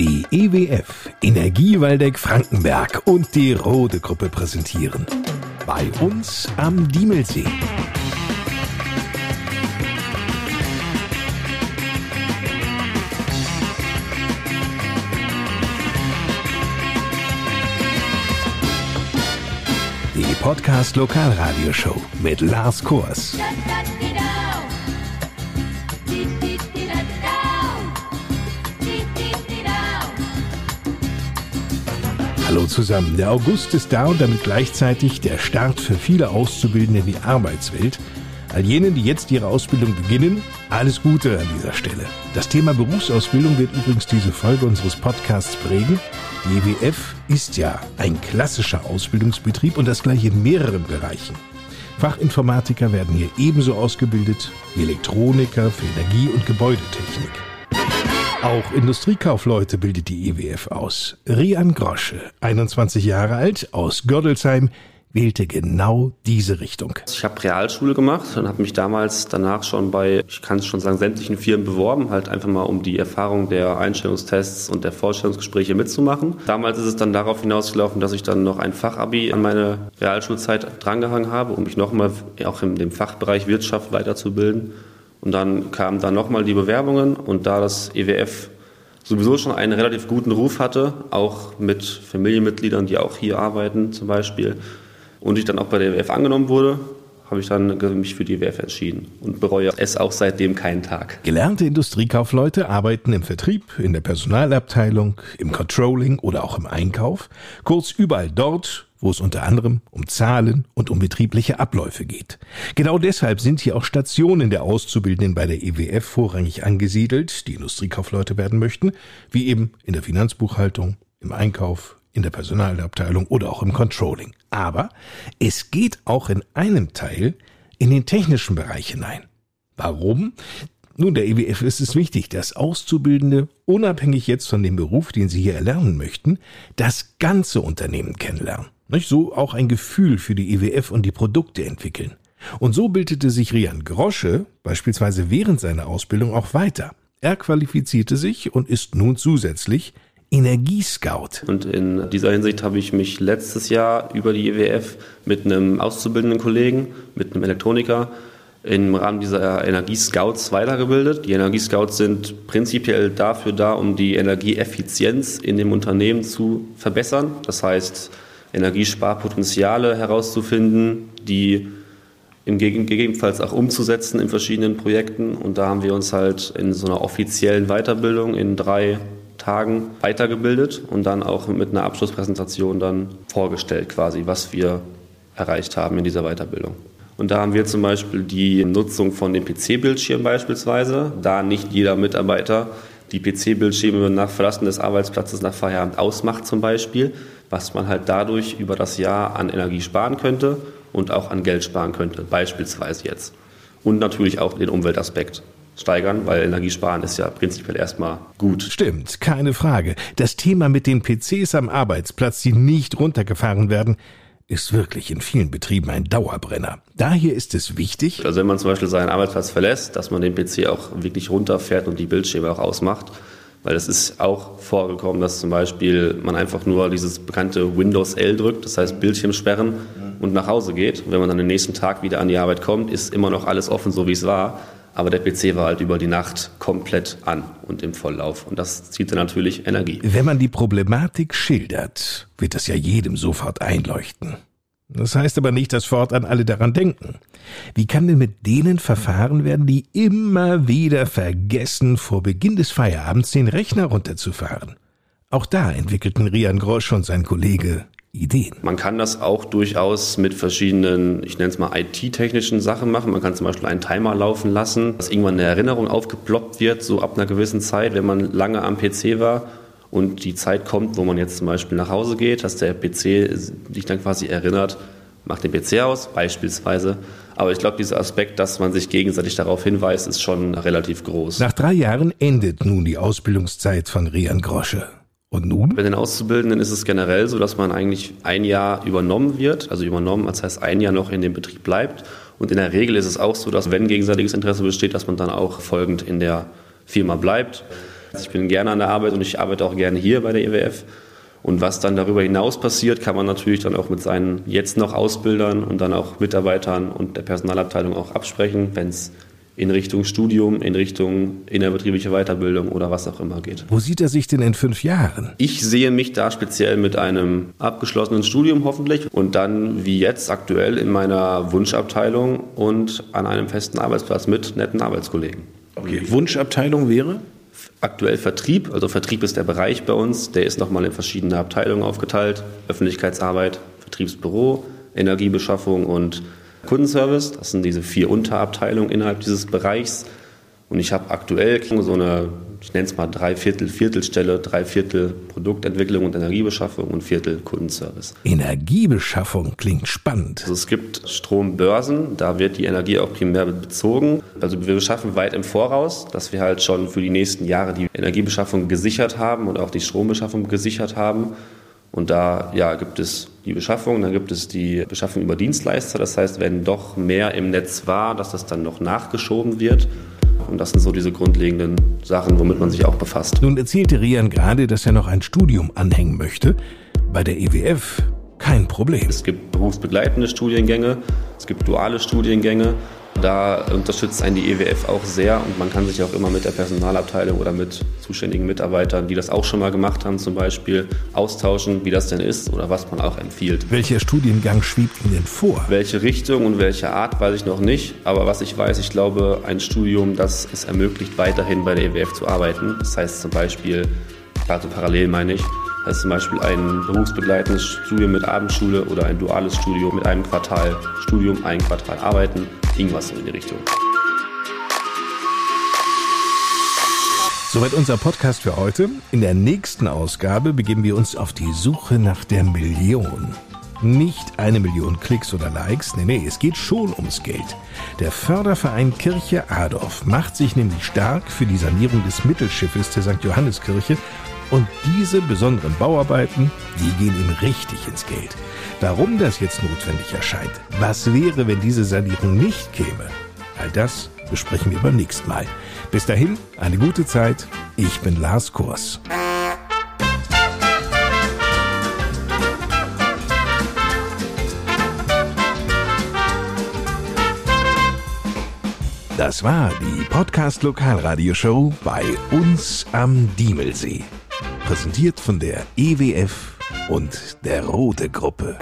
Die EWF, Energie Waldeck Frankenberg und die Rode Gruppe präsentieren. Bei uns am Diemelsee. Die Podcast Lokalradioshow mit Lars Kors. Hallo zusammen. Der August ist da und damit gleichzeitig der Start für viele Auszubildende in die Arbeitswelt. All jenen, die jetzt ihre Ausbildung beginnen, alles Gute an dieser Stelle. Das Thema Berufsausbildung wird übrigens diese Folge unseres Podcasts prägen. Die EWF ist ja ein klassischer Ausbildungsbetrieb und das gleich in mehreren Bereichen. Fachinformatiker werden hier ebenso ausgebildet wie Elektroniker für Energie- und Gebäudetechnik. Auch Industriekaufleute bildet die EWF aus. Rian Grosche, 21 Jahre alt, aus Gördelsheim, wählte genau diese Richtung. Ich habe Realschule gemacht und habe mich damals danach schon bei, ich kann es schon sagen, sämtlichen Firmen beworben, halt einfach mal um die Erfahrung der Einstellungstests und der Vorstellungsgespräche mitzumachen. Damals ist es dann darauf hinausgelaufen, dass ich dann noch ein Fachabi an meine Realschulzeit drangehangen habe, um mich nochmal auch in dem Fachbereich Wirtschaft weiterzubilden. Und dann kamen dann nochmal die Bewerbungen. Und da das EWF sowieso schon einen relativ guten Ruf hatte, auch mit Familienmitgliedern, die auch hier arbeiten zum Beispiel, und ich dann auch bei der EWF angenommen wurde, habe ich dann mich für die EWF entschieden und bereue es auch seitdem keinen Tag. Gelernte Industriekaufleute arbeiten im Vertrieb, in der Personalabteilung, im Controlling oder auch im Einkauf, kurz überall dort, wo es unter anderem um Zahlen und um betriebliche Abläufe geht. Genau deshalb sind hier auch Stationen der Auszubildenden bei der EWF vorrangig angesiedelt, die Industriekaufleute werden möchten, wie eben in der Finanzbuchhaltung, im Einkauf, in der Personalabteilung oder auch im Controlling. Aber es geht auch in einem Teil in den technischen Bereich hinein. Warum? Nun, der EWF ist es wichtig, dass Auszubildende, unabhängig jetzt von dem Beruf, den sie hier erlernen möchten, das ganze Unternehmen kennenlernen. Nicht so auch ein Gefühl für die EWF und die Produkte entwickeln. Und so bildete sich Rian Grosche beispielsweise während seiner Ausbildung auch weiter. Er qualifizierte sich und ist nun zusätzlich Energiescout. Und in dieser Hinsicht habe ich mich letztes Jahr über die EWF mit einem auszubildenden Kollegen, mit einem Elektroniker, im Rahmen dieser Energiescouts weitergebildet. Die Energiescouts sind prinzipiell dafür da, um die Energieeffizienz in dem Unternehmen zu verbessern. Das heißt, Energiesparpotenziale herauszufinden, die im gegebenenfalls auch umzusetzen in verschiedenen Projekten. Und da haben wir uns halt in so einer offiziellen Weiterbildung in drei Tagen weitergebildet und dann auch mit einer Abschlusspräsentation dann vorgestellt quasi, was wir erreicht haben in dieser Weiterbildung. Und da haben wir zum Beispiel die Nutzung von dem PC-Bildschirm beispielsweise, da nicht jeder Mitarbeiter die PC-Bildschirme nach Verlassen des Arbeitsplatzes nach Feierabend ausmacht zum Beispiel, was man halt dadurch über das Jahr an Energie sparen könnte und auch an Geld sparen könnte, beispielsweise jetzt. Und natürlich auch den Umweltaspekt steigern, weil Energiesparen ist ja prinzipiell erstmal gut. Stimmt, keine Frage. Das Thema mit den PCs am Arbeitsplatz, die nicht runtergefahren werden, ist wirklich in vielen Betrieben ein Dauerbrenner. Daher ist es wichtig, also wenn man zum Beispiel seinen Arbeitsplatz verlässt, dass man den PC auch wirklich runterfährt und die Bildschirme auch ausmacht. Weil es ist auch vorgekommen, dass zum Beispiel man einfach nur dieses bekannte Windows L drückt, das heißt Bildschirm sperren und nach Hause geht. Und wenn man dann den nächsten Tag wieder an die Arbeit kommt, ist immer noch alles offen, so wie es war. Aber der PC war halt über die Nacht komplett an und im Volllauf. Und das zieht dann natürlich Energie. Wenn man die Problematik schildert, wird das ja jedem sofort einleuchten. Das heißt aber nicht, dass fortan alle daran denken. Wie kann denn mit denen verfahren werden, die immer wieder vergessen, vor Beginn des Feierabends den Rechner runterzufahren? Auch da entwickelten Rian Grosch und sein Kollege Ideen. Man kann das auch durchaus mit verschiedenen, ich nenne es mal IT-technischen Sachen machen. Man kann zum Beispiel einen Timer laufen lassen, dass irgendwann eine Erinnerung aufgeploppt wird, so ab einer gewissen Zeit, wenn man lange am PC war und die Zeit kommt, wo man jetzt zum Beispiel nach Hause geht, dass der PC sich dann quasi erinnert, macht den PC aus, beispielsweise. Aber ich glaube, dieser Aspekt, dass man sich gegenseitig darauf hinweist, ist schon relativ groß. Nach drei Jahren endet nun die Ausbildungszeit von Rian Grosche. Und nun? Bei den Auszubildenden ist es generell so, dass man eigentlich ein Jahr übernommen wird, also übernommen, das heißt ein Jahr noch in dem Betrieb bleibt. Und in der Regel ist es auch so, dass wenn gegenseitiges Interesse besteht, dass man dann auch folgend in der Firma bleibt. Also ich bin gerne an der Arbeit und ich arbeite auch gerne hier bei der EWF. Und was dann darüber hinaus passiert, kann man natürlich dann auch mit seinen jetzt noch Ausbildern und dann auch Mitarbeitern und der Personalabteilung auch absprechen, wenn es in Richtung Studium, in Richtung innerbetriebliche Weiterbildung oder was auch immer geht. Wo sieht er sich denn in fünf Jahren? Ich sehe mich da speziell mit einem abgeschlossenen Studium hoffentlich und dann wie jetzt aktuell in meiner Wunschabteilung und an einem festen Arbeitsplatz mit netten Arbeitskollegen. Okay, Wunschabteilung wäre? Aktuell Vertrieb, also Vertrieb ist der Bereich bei uns, der ist nochmal in verschiedene Abteilungen aufgeteilt. Öffentlichkeitsarbeit, Vertriebsbüro, Energiebeschaffung und Kundenservice. Das sind diese vier Unterabteilungen innerhalb dieses Bereichs. Und ich habe aktuell so eine, ich nenne es mal Dreiviertel, Viertelstelle, Dreiviertel Produktentwicklung und Energiebeschaffung und Viertel Kundenservice. Energiebeschaffung klingt spannend. Also es gibt Strombörsen, da wird die Energie auch primär bezogen. Also wir beschaffen weit im Voraus, dass wir halt schon für die nächsten Jahre die Energiebeschaffung gesichert haben und auch die Strombeschaffung gesichert haben. Und da ja, gibt es die Beschaffung, dann gibt es die Beschaffung über Dienstleister. Das heißt, wenn doch mehr im Netz war, dass das dann noch nachgeschoben wird. Und das sind so diese grundlegenden Sachen, womit man sich auch befasst. Nun erzählte Rian gerade, dass er noch ein Studium anhängen möchte. Bei der EWF kein Problem. Es gibt berufsbegleitende Studiengänge, es gibt duale Studiengänge. Da unterstützt einen die EWF auch sehr und man kann sich auch immer mit der Personalabteilung oder mit zuständigen Mitarbeitern, die das auch schon mal gemacht haben, zum Beispiel austauschen, wie das denn ist oder was man auch empfiehlt. Welcher Studiengang schwebt Ihnen denn vor? Welche Richtung und welche Art weiß ich noch nicht, aber was ich weiß, ich glaube, ein Studium, das es ermöglicht, weiterhin bei der EWF zu arbeiten. Das heißt zum Beispiel, also parallel meine ich, das ist zum Beispiel ein berufsbegleitendes Studium mit Abendschule oder ein duales Studium mit einem Quartal Studium, ein Quartal Arbeiten, irgendwas in die Richtung. Soweit unser Podcast für heute. In der nächsten Ausgabe begeben wir uns auf die Suche nach der Million. Nicht eine Million Klicks oder Likes, nee, nee, es geht schon ums Geld. Der Förderverein Kirche Adorf macht sich nämlich stark für die Sanierung des Mittelschiffes der St. Johanneskirche und diese besonderen Bauarbeiten, die gehen ihm richtig ins Geld. Warum das jetzt notwendig erscheint, was wäre, wenn diese Sanierung nicht käme, all das besprechen wir beim nächsten Mal. Bis dahin, eine gute Zeit. Ich bin Lars Kurs. Das war die Podcast Lokalradioshow bei uns am Diemelsee. Präsentiert von der EWF und der Rote Gruppe.